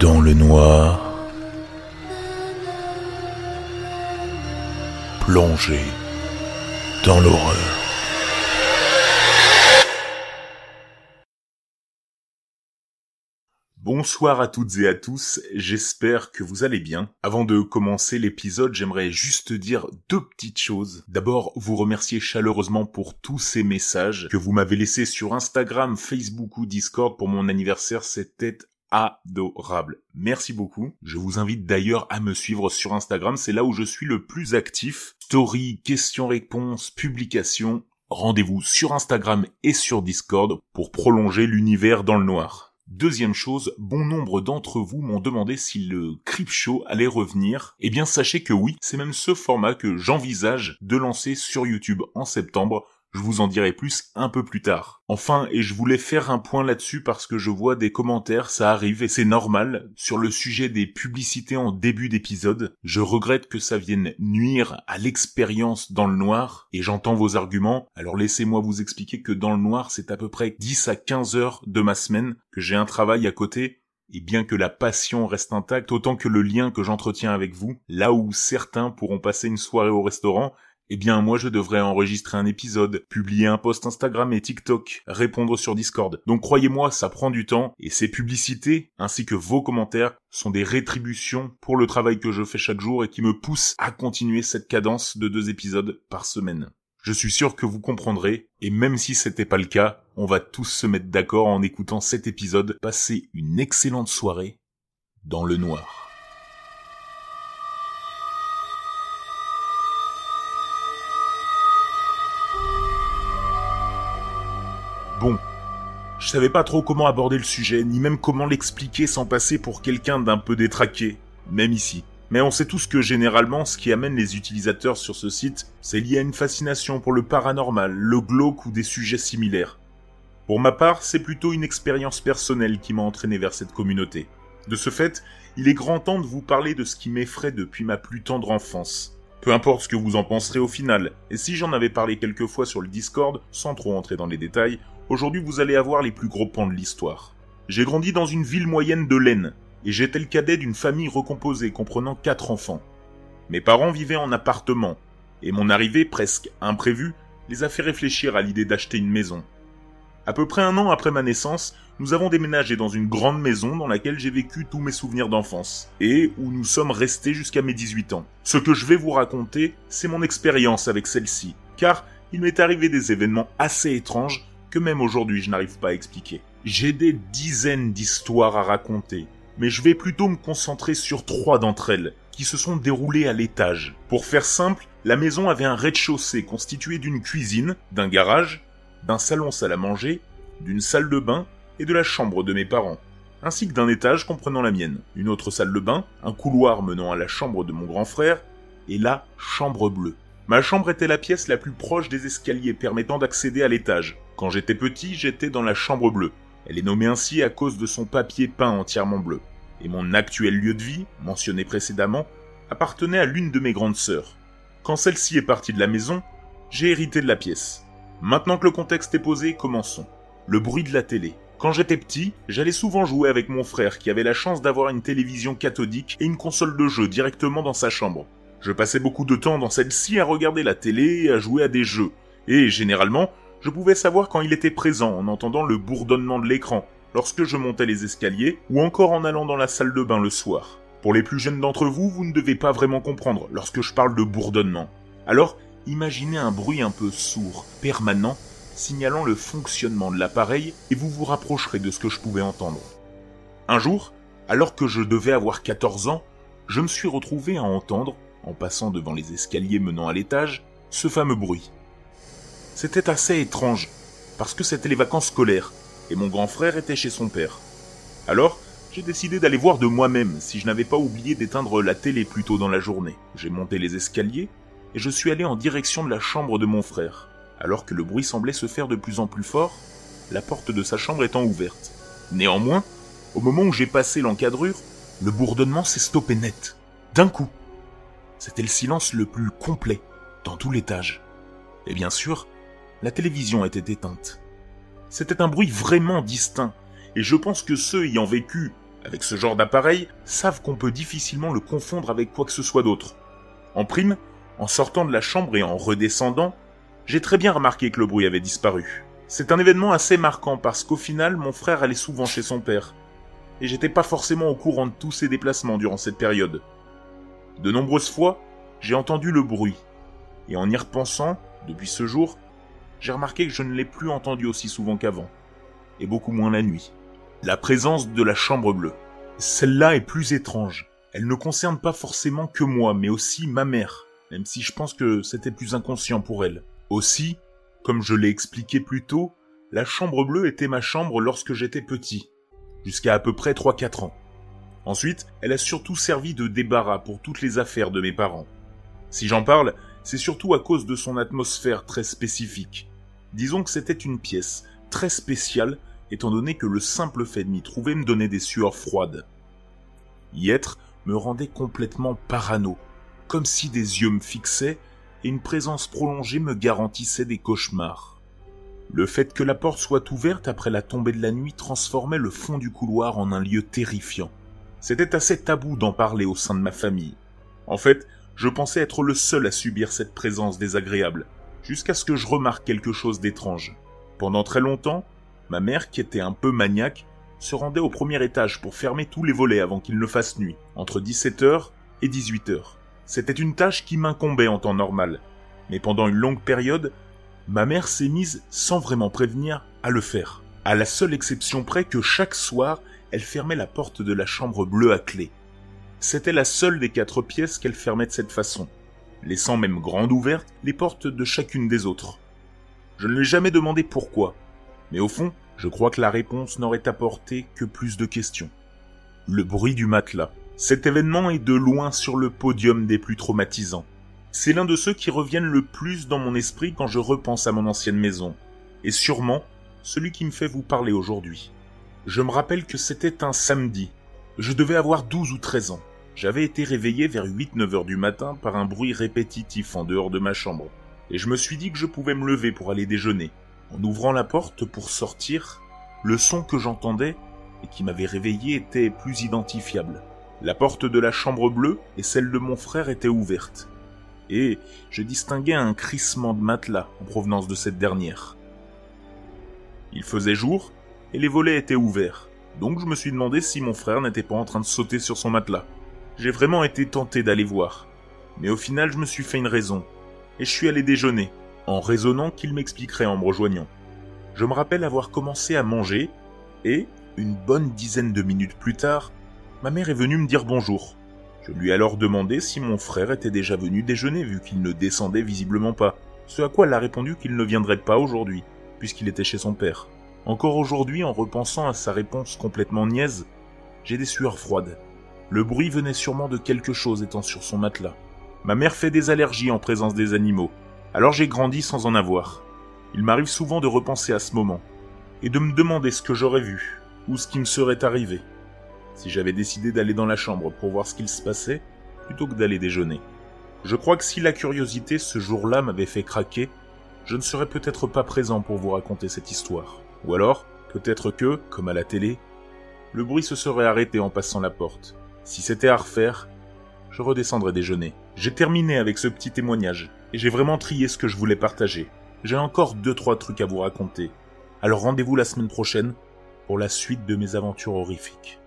Dans le noir, plongé dans l'horreur. Bonsoir à toutes et à tous, j'espère que vous allez bien. Avant de commencer l'épisode, j'aimerais juste dire deux petites choses. D'abord, vous remercier chaleureusement pour tous ces messages que vous m'avez laissés sur Instagram, Facebook ou Discord pour mon anniversaire, c'était adorable. Merci beaucoup. Je vous invite d'ailleurs à me suivre sur Instagram, c'est là où je suis le plus actif. Story, questions-réponses, publications. Rendez-vous sur Instagram et sur Discord pour prolonger l'univers dans le noir. Deuxième chose, bon nombre d'entre vous m'ont demandé si le Crip Show allait revenir. Eh bien, sachez que oui, c'est même ce format que j'envisage de lancer sur YouTube en septembre. Je vous en dirai plus un peu plus tard. Enfin, et je voulais faire un point là-dessus parce que je vois des commentaires, ça arrive et c'est normal, sur le sujet des publicités en début d'épisode. Je regrette que ça vienne nuire à l'expérience dans le noir et j'entends vos arguments. Alors laissez-moi vous expliquer que dans le noir, c'est à peu près 10 à 15 heures de ma semaine que j'ai un travail à côté et bien que la passion reste intacte autant que le lien que j'entretiens avec vous, là où certains pourront passer une soirée au restaurant, eh bien, moi, je devrais enregistrer un épisode, publier un post Instagram et TikTok, répondre sur Discord. Donc croyez-moi, ça prend du temps, et ces publicités, ainsi que vos commentaires, sont des rétributions pour le travail que je fais chaque jour et qui me poussent à continuer cette cadence de deux épisodes par semaine. Je suis sûr que vous comprendrez, et même si c'était pas le cas, on va tous se mettre d'accord en écoutant cet épisode, passer une excellente soirée dans le noir. Bon, je savais pas trop comment aborder le sujet, ni même comment l'expliquer sans passer pour quelqu'un d'un peu détraqué, même ici. Mais on sait tous que généralement, ce qui amène les utilisateurs sur ce site, c'est lié à une fascination pour le paranormal, le glauque ou des sujets similaires. Pour ma part, c'est plutôt une expérience personnelle qui m'a entraîné vers cette communauté. De ce fait, il est grand temps de vous parler de ce qui m'effraie depuis ma plus tendre enfance. Peu importe ce que vous en penserez au final, et si j'en avais parlé quelques fois sur le Discord, sans trop entrer dans les détails, aujourd'hui vous allez avoir les plus gros pans de l'histoire. J'ai grandi dans une ville moyenne de l'Aisne, et j'étais le cadet d'une famille recomposée comprenant quatre enfants. Mes parents vivaient en appartement, et mon arrivée presque imprévue les a fait réfléchir à l'idée d'acheter une maison. À peu près un an après ma naissance, nous avons déménagé dans une grande maison dans laquelle j'ai vécu tous mes souvenirs d'enfance, et où nous sommes restés jusqu'à mes 18 ans. Ce que je vais vous raconter, c'est mon expérience avec celle-ci, car il m'est arrivé des événements assez étranges que même aujourd'hui je n'arrive pas à expliquer. J'ai des dizaines d'histoires à raconter, mais je vais plutôt me concentrer sur trois d'entre elles, qui se sont déroulées à l'étage. Pour faire simple, la maison avait un rez-de-chaussée constitué d'une cuisine, d'un garage, d'un salon salle à manger, d'une salle de bain et de la chambre de mes parents, ainsi que d'un étage comprenant la mienne, une autre salle de bain, un couloir menant à la chambre de mon grand frère, et la chambre bleue. Ma chambre était la pièce la plus proche des escaliers permettant d'accéder à l'étage. Quand j'étais petit, j'étais dans la chambre bleue. Elle est nommée ainsi à cause de son papier peint entièrement bleu. Et mon actuel lieu de vie, mentionné précédemment, appartenait à l'une de mes grandes sœurs. Quand celle-ci est partie de la maison, j'ai hérité de la pièce. Maintenant que le contexte est posé, commençons. Le bruit de la télé. Quand j'étais petit, j'allais souvent jouer avec mon frère qui avait la chance d'avoir une télévision cathodique et une console de jeu directement dans sa chambre. Je passais beaucoup de temps dans celle-ci à regarder la télé et à jouer à des jeux. Et généralement, je pouvais savoir quand il était présent en entendant le bourdonnement de l'écran, lorsque je montais les escaliers ou encore en allant dans la salle de bain le soir. Pour les plus jeunes d'entre vous, vous ne devez pas vraiment comprendre lorsque je parle de bourdonnement. Alors, imaginez un bruit un peu sourd, permanent, signalant le fonctionnement de l'appareil et vous vous rapprocherez de ce que je pouvais entendre. Un jour, alors que je devais avoir 14 ans, je me suis retrouvé à entendre, en passant devant les escaliers menant à l'étage, ce fameux bruit. C'était assez étrange, parce que c'était les vacances scolaires, et mon grand frère était chez son père. Alors, j'ai décidé d'aller voir de moi-même si je n'avais pas oublié d'éteindre la télé plus tôt dans la journée. J'ai monté les escaliers, et je suis allé en direction de la chambre de mon frère. Alors que le bruit semblait se faire de plus en plus fort, la porte de sa chambre étant ouverte. Néanmoins, au moment où j'ai passé l'encadrure, le bourdonnement s'est stoppé net. D'un coup. C'était le silence le plus complet dans tout l'étage. Et bien sûr, la télévision était éteinte. C'était un bruit vraiment distinct, et je pense que ceux ayant vécu avec ce genre d'appareil, savent qu'on peut difficilement le confondre avec quoi que ce soit d'autre. En prime, en sortant de la chambre et en redescendant, j'ai très bien remarqué que le bruit avait disparu. C'est un événement assez marquant parce qu'au final, mon frère allait souvent chez son père. Et j'étais pas forcément au courant de tous ses déplacements durant cette période. De nombreuses fois, j'ai entendu le bruit. Et en y repensant, depuis ce jour, j'ai remarqué que je ne l'ai plus entendu aussi souvent qu'avant. Et beaucoup moins la nuit. La présence de la chambre bleue. Celle-là est plus étrange. Elle ne concerne pas forcément que moi, mais aussi ma mère, même si je pense que c'était plus inconscient pour elle. Aussi, comme je l'ai expliqué plus tôt, la chambre bleue était ma chambre lorsque j'étais petit, jusqu'à à peu près 3-4 ans. Ensuite, elle a surtout servi de débarras pour toutes les affaires de mes parents. Si j'en parle, c'est surtout à cause de son atmosphère très spécifique. Disons que c'était une pièce très spéciale, étant donné que le simple fait de m'y trouver me donnait des sueurs froides. Y être me rendait complètement parano, comme si des yeux me fixaient et une présence prolongée me garantissait des cauchemars. Le fait que la porte soit ouverte après la tombée de la nuit transformait le fond du couloir en un lieu terrifiant. C'était assez tabou d'en parler au sein de ma famille. En fait, je pensais être le seul à subir cette présence désagréable, jusqu'à ce que je remarque quelque chose d'étrange. Pendant très longtemps, ma mère, qui était un peu maniaque, se rendait au premier étage pour fermer tous les volets avant qu'il ne fasse nuit, entre 17h et 18h. C'était une tâche qui m'incombait en temps normal. Mais pendant une longue période, ma mère s'est mise, sans vraiment prévenir, à le faire. À la seule exception près que chaque soir, elle fermait la porte de la chambre bleue à clé. C'était la seule des quatre pièces qu'elle fermait de cette façon, laissant même grande ouverte les portes de chacune des autres. Je ne lui ai jamais demandé pourquoi, mais au fond, je crois que la réponse n'aurait apporté que plus de questions. Le bruit du matelas. Cet événement est de loin sur le podium des plus traumatisants. C'est l'un de ceux qui reviennent le plus dans mon esprit quand je repense à mon ancienne maison, et sûrement celui qui me fait vous parler aujourd'hui. Je me rappelle que c'était un samedi. Je devais avoir 12 ou 13 ans. J'avais été réveillé vers 8-9 heures du matin par un bruit répétitif en dehors de ma chambre, et je me suis dit que je pouvais me lever pour aller déjeuner. En ouvrant la porte pour sortir, le son que j'entendais et qui m'avait réveillé était plus identifiable. La porte de la chambre bleue et celle de mon frère étaient ouvertes. Et je distinguais un crissement de matelas en provenance de cette dernière. Il faisait jour et les volets étaient ouverts, donc je me suis demandé si mon frère n'était pas en train de sauter sur son matelas. J'ai vraiment été tenté d'aller voir, mais au final je me suis fait une raison, et je suis allé déjeuner, en raisonnant qu'il m'expliquerait en me rejoignant. Je me rappelle avoir commencé à manger, et, une bonne dizaine de minutes plus tard, ma mère est venue me dire bonjour. Je lui ai alors demandé si mon frère était déjà venu déjeuner vu qu'il ne descendait visiblement pas, ce à quoi elle a répondu qu'il ne viendrait pas aujourd'hui, puisqu'il était chez son père. Encore aujourd'hui, en repensant à sa réponse complètement niaise, j'ai des sueurs froides. Le bruit venait sûrement de quelque chose étant sur son matelas. Ma mère fait des allergies en présence des animaux, alors j'ai grandi sans en avoir. Il m'arrive souvent de repenser à ce moment, et de me demander ce que j'aurais vu, ou ce qui me serait arrivé si j'avais décidé d'aller dans la chambre pour voir ce qu'il se passait, plutôt que d'aller déjeuner. Je crois que si la curiosité ce jour-là m'avait fait craquer, je ne serais peut-être pas présent pour vous raconter cette histoire. Ou alors, peut-être que, comme à la télé, le bruit se serait arrêté en passant la porte. Si c'était à refaire, je redescendrais déjeuner. J'ai terminé avec ce petit témoignage, et j'ai vraiment trié ce que je voulais partager. J'ai encore deux trois trucs à vous raconter. Alors rendez-vous la semaine prochaine pour la suite de mes aventures horrifiques.